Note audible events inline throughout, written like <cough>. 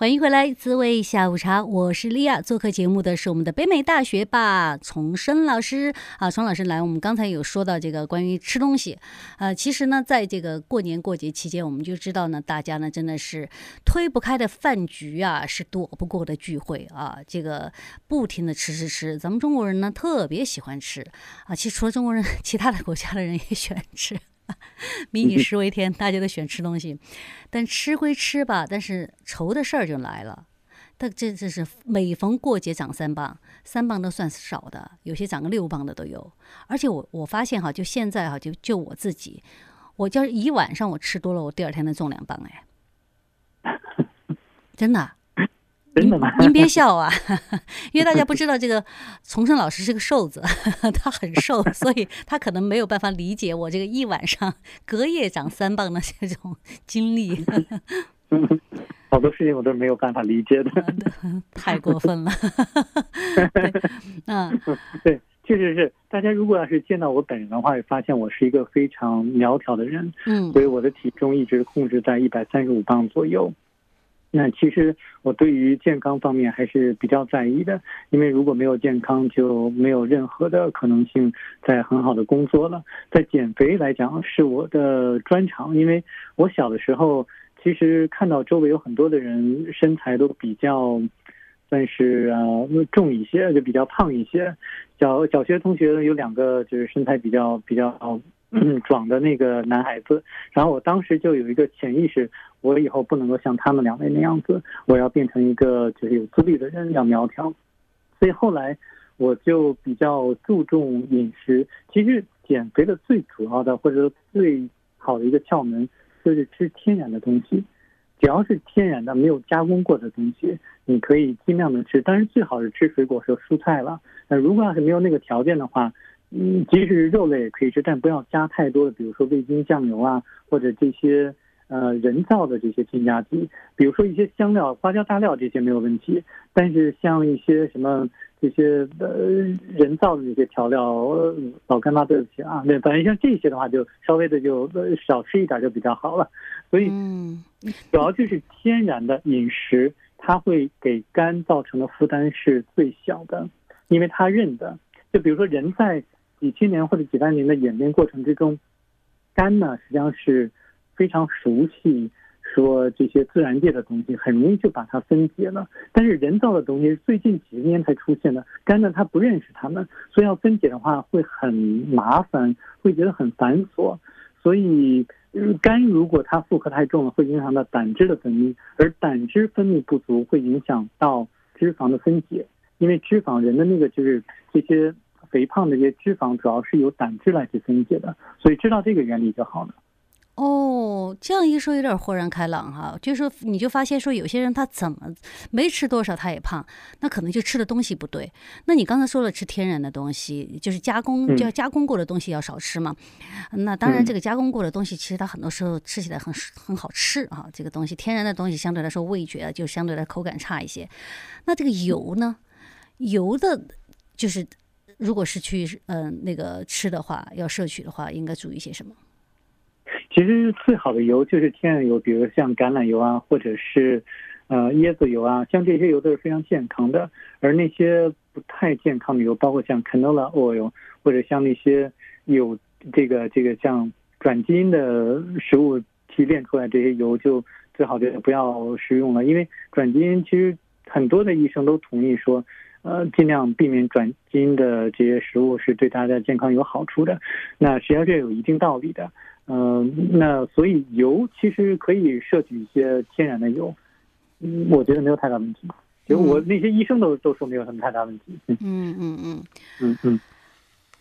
欢迎回来，滋味下午茶，我是莉亚。做客节目的是我们的北美大学霸丛生老师啊，丛老师来。我们刚才有说到这个关于吃东西，呃，其实呢，在这个过年过节期间，我们就知道呢，大家呢真的是推不开的饭局啊，是躲不过的聚会啊，这个不停的吃吃吃。咱们中国人呢特别喜欢吃啊，其实除了中国人，其他的国家的人也喜欢吃。<laughs> 民以食为天，大家都喜欢吃东西，但吃归吃吧，但是愁的事儿就来了。但这这是每逢过节长三磅，三磅都算是少的，有些长个六磅的都有。而且我我发现哈，就现在哈，就就我自己，我就是一晚上我吃多了，我第二天能重两磅哎，<laughs> 真的。真的吗？您别笑啊，<laughs> <laughs> 因为大家不知道这个丛生老师是个瘦子，<laughs> 他很瘦，所以他可能没有办法理解我这个一晚上隔夜长三磅的这种经历。好多事情我都是没有办法理解的，太过分了。嗯，对，确实是。大家如果要是见到我本人的话，会发现我是一个非常苗条的人。嗯，所以我的体重一直控制在一百三十五磅左右。那其实我对于健康方面还是比较在意的，因为如果没有健康，就没有任何的可能性在很好的工作了。在减肥来讲是我的专长，因为我小的时候其实看到周围有很多的人身材都比较算是呃重一些，就比较胖一些。小小学同学有两个就是身材比较比较。嗯，壮的那个男孩子，然后我当时就有一个潜意识，我以后不能够像他们两位那样子，我要变成一个就是有自律的人，要苗条。所以后来我就比较注重饮食。其实减肥的最主要的或者说最好的一个窍门，就是吃天然的东西。只要是天然的、没有加工过的东西，你可以尽量的吃。当然最好是吃水果和蔬菜了。那如果要是没有那个条件的话，嗯，即使是肉类也可以吃，但不要加太多的，比如说味精酱油啊，或者这些呃人造的这些添加剂，比如说一些香料、花椒、大料这些没有问题。但是像一些什么这些呃人造的这些调料，呃、老干妈对不起啊，那反正像这些的话，就稍微的就少吃一点就比较好了。所以，嗯，主要就是天然的饮食，它会给肝造成的负担是最小的，因为它认的。就比如说人在几千年或者几万年的演变过程之中，肝呢实际上是非常熟悉说这些自然界的东西，很容易就把它分解了。但是人造的东西是最近几十年才出现的，肝呢它不认识它们，所以要分解的话会很麻烦，会觉得很繁琐。所以肝如果它负荷太重了，会影响到胆汁的分泌，而胆汁分泌不足会影响到脂肪的分解，因为脂肪人的那个就是这些。肥胖的这些脂肪主要是由胆汁来去分解的，所以知道这个原理就好了。哦，这样一说有点豁然开朗哈。就是说，你就发现说，有些人他怎么没吃多少他也胖，那可能就吃的东西不对。那你刚才说了吃天然的东西，就是加工就要加工过的东西要少吃嘛。嗯、那当然，这个加工过的东西其实它很多时候吃起来很很好吃啊。这个东西天然的东西相对来说味觉啊就相对来口感差一些。那这个油呢？油的，就是。如果是去嗯、呃、那个吃的话，要摄取的话，应该注意些什么？其实最好的油就是天然油，比如像橄榄油啊，或者是呃椰子油啊，像这些油都是非常健康的。而那些不太健康的油，包括像 canola oil，或者像那些有这个这个像转基因的食物提炼出来这些油，就最好就不要食用了，因为转基因其实很多的医生都同意说。呃，尽量避免转基因的这些食物是对大家健康有好处的，那实际上这有一定道理的。嗯、呃，那所以油其实可以摄取一些天然的油，嗯，我觉得没有太大问题。其实我那些医生都都说没有什么太大问题。嗯嗯嗯嗯嗯。嗯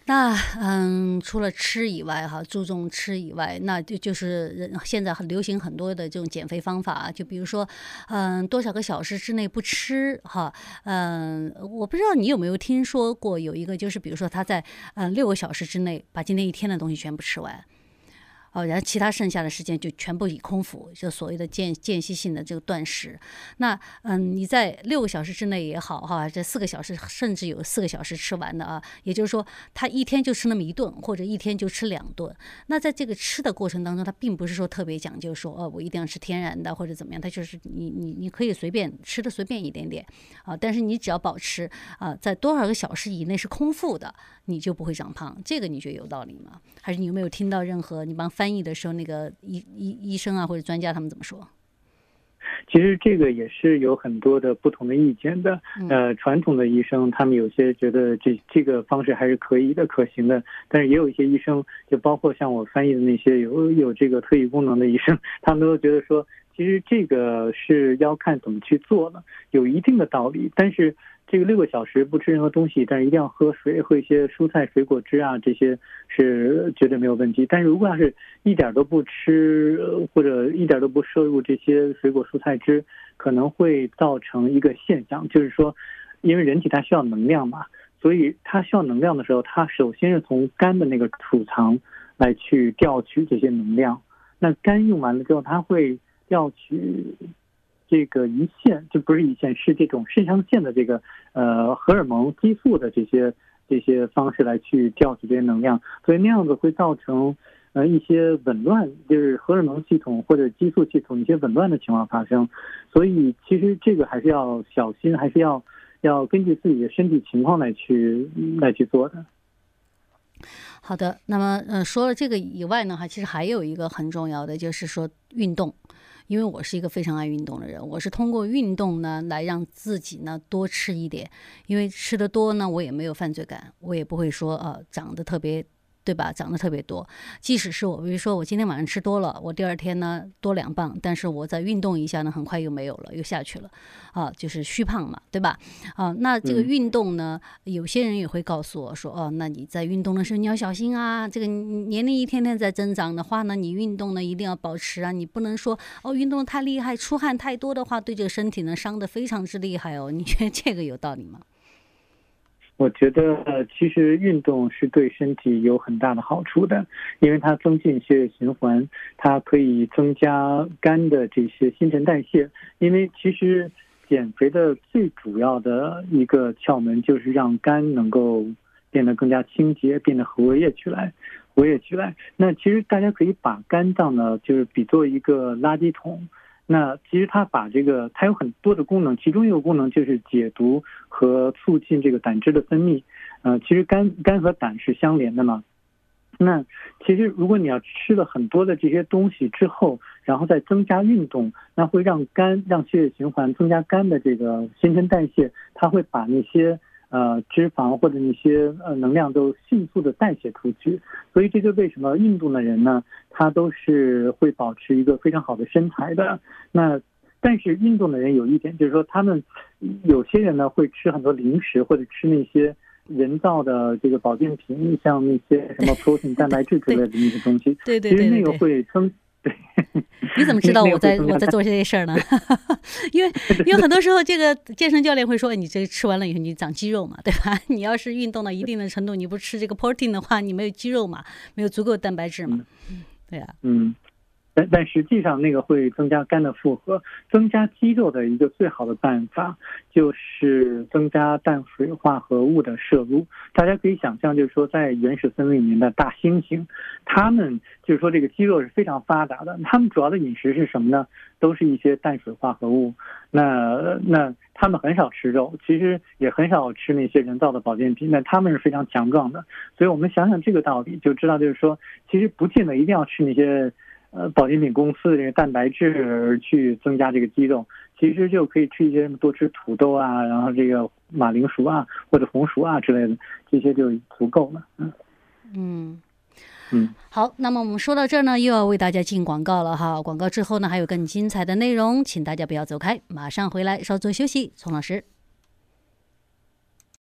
那嗯，除了吃以外，哈，注重吃以外，那就就是现在很流行很多的这种减肥方法，就比如说，嗯，多少个小时之内不吃，哈，嗯，我不知道你有没有听说过有一个，就是比如说他在嗯六个小时之内把今天一天的东西全部吃完，哦，然后其他剩下的时间就全部以空腹，就所谓的间间歇性的这个断食。那嗯，你在六个小时之内也好哈，这四个小时甚至有四个小时吃完的啊，也就是说他一天就吃那么一顿，或者一天就吃两顿。那在这个吃的过程当中，他并不是说特别讲究说哦，我一定要吃天然的或者怎么样，他就是你你你可以随便吃的随便一点点啊，但是你只要保持啊，在多少个小时以内是空腹的，你就不会长胖。这个你觉得有道理吗？还是你有没有听到任何你帮？翻译的时候，那个医医医生啊，或者专家他们怎么说？其实这个也是有很多的不同的意见的。呃，传统的医生他们有些觉得这这个方式还是可以的、可行的，但是也有一些医生，就包括像我翻译的那些有有这个特异功能的医生，<laughs> 他们都觉得说，其实这个是要看怎么去做的，有一定的道理，但是。这个六个小时不吃任何东西，但是一定要喝水，喝一些蔬菜水果汁啊，这些是绝对没有问题。但是如果要是一点都不吃，或者一点都不摄入这些水果蔬菜汁，可能会造成一个现象，就是说，因为人体它需要能量嘛，所以它需要能量的时候，它首先是从肝的那个储藏来去调取这些能量。那肝用完了之后，它会调取。这个胰腺就不是胰腺，是这种肾上腺的这个呃荷尔蒙激素的这些这些方式来去调取这些能量，所以那样子会造成呃一些紊乱，就是荷尔蒙系统或者激素系统一些紊乱的情况发生。所以其实这个还是要小心，还是要要根据自己的身体情况来去来去做的。好的，那么嗯说了这个以外呢，哈，其实还有一个很重要的就是说运动。因为我是一个非常爱运动的人，我是通过运动呢来让自己呢多吃一点，因为吃的多呢，我也没有犯罪感，我也不会说呃长得特别。对吧？长得特别多，即使是我，比如说我今天晚上吃多了，我第二天呢多两磅，但是我再运动一下呢，很快又没有了，又下去了，啊，就是虚胖嘛，对吧？啊，那这个运动呢，有些人也会告诉我说，哦，那你在运动的时候你要小心啊，这个年龄一天天在增长的话呢，你运动呢一定要保持啊，你不能说哦运动太厉害，出汗太多的话，对这个身体呢伤得非常之厉害哦，你觉得这个有道理吗？我觉得，其实运动是对身体有很大的好处的，因为它增进血液循环，它可以增加肝的这些新陈代谢。因为其实减肥的最主要的一个窍门就是让肝能够变得更加清洁，变得活跃起来，活跃起来。那其实大家可以把肝脏呢，就是比作一个垃圾桶。那其实它把这个，它有很多的功能，其中一个功能就是解毒和促进这个胆汁的分泌。呃，其实肝肝和胆是相连的嘛。那其实如果你要吃了很多的这些东西之后，然后再增加运动，那会让肝让血液循环，增加肝的这个新陈代谢，它会把那些。呃，脂肪或者那些呃能量都迅速的代谢出去，所以这就为什么运动的人呢，他都是会保持一个非常好的身材的。那但是运动的人有一点，就是说他们有些人呢会吃很多零食或者吃那些人造的这个保健品，像那些什么 <laughs> protein 蛋白质之类的那些东西，对对对，其实那个会增。对，<laughs> 你怎么知道我在我在 <laughs> 做这些事儿呢？<laughs> 因为因为很多时候，这个健身教练会说，你这个吃完了以后你长肌肉嘛，对吧？你要是运动到一定的程度，你不吃这个 protein 的话，你没有肌肉嘛，没有足够蛋白质嘛，对呀，嗯。但实际上，那个会增加肝的负荷，增加肌肉的一个最好的办法就是增加氮水化合物的摄入。大家可以想象，就是说，在原始森林里面的大猩猩，他们就是说这个肌肉是非常发达的。他们主要的饮食是什么呢？都是一些氮水化合物。那那他们很少吃肉，其实也很少吃那些人造的保健品。那他们是非常强壮的。所以我们想想这个道理，就知道就是说，其实不见得一定要吃那些。呃，保健品公司的这个蛋白质而去增加这个肌肉，其实就可以吃一些什么多吃土豆啊，然后这个马铃薯啊或者红薯啊之类的，这些就足够了。嗯嗯嗯，好，那么我们说到这儿呢，又要为大家进广告了哈。广告之后呢，还有更精彩的内容，请大家不要走开，马上回来，稍作休息。丛老师。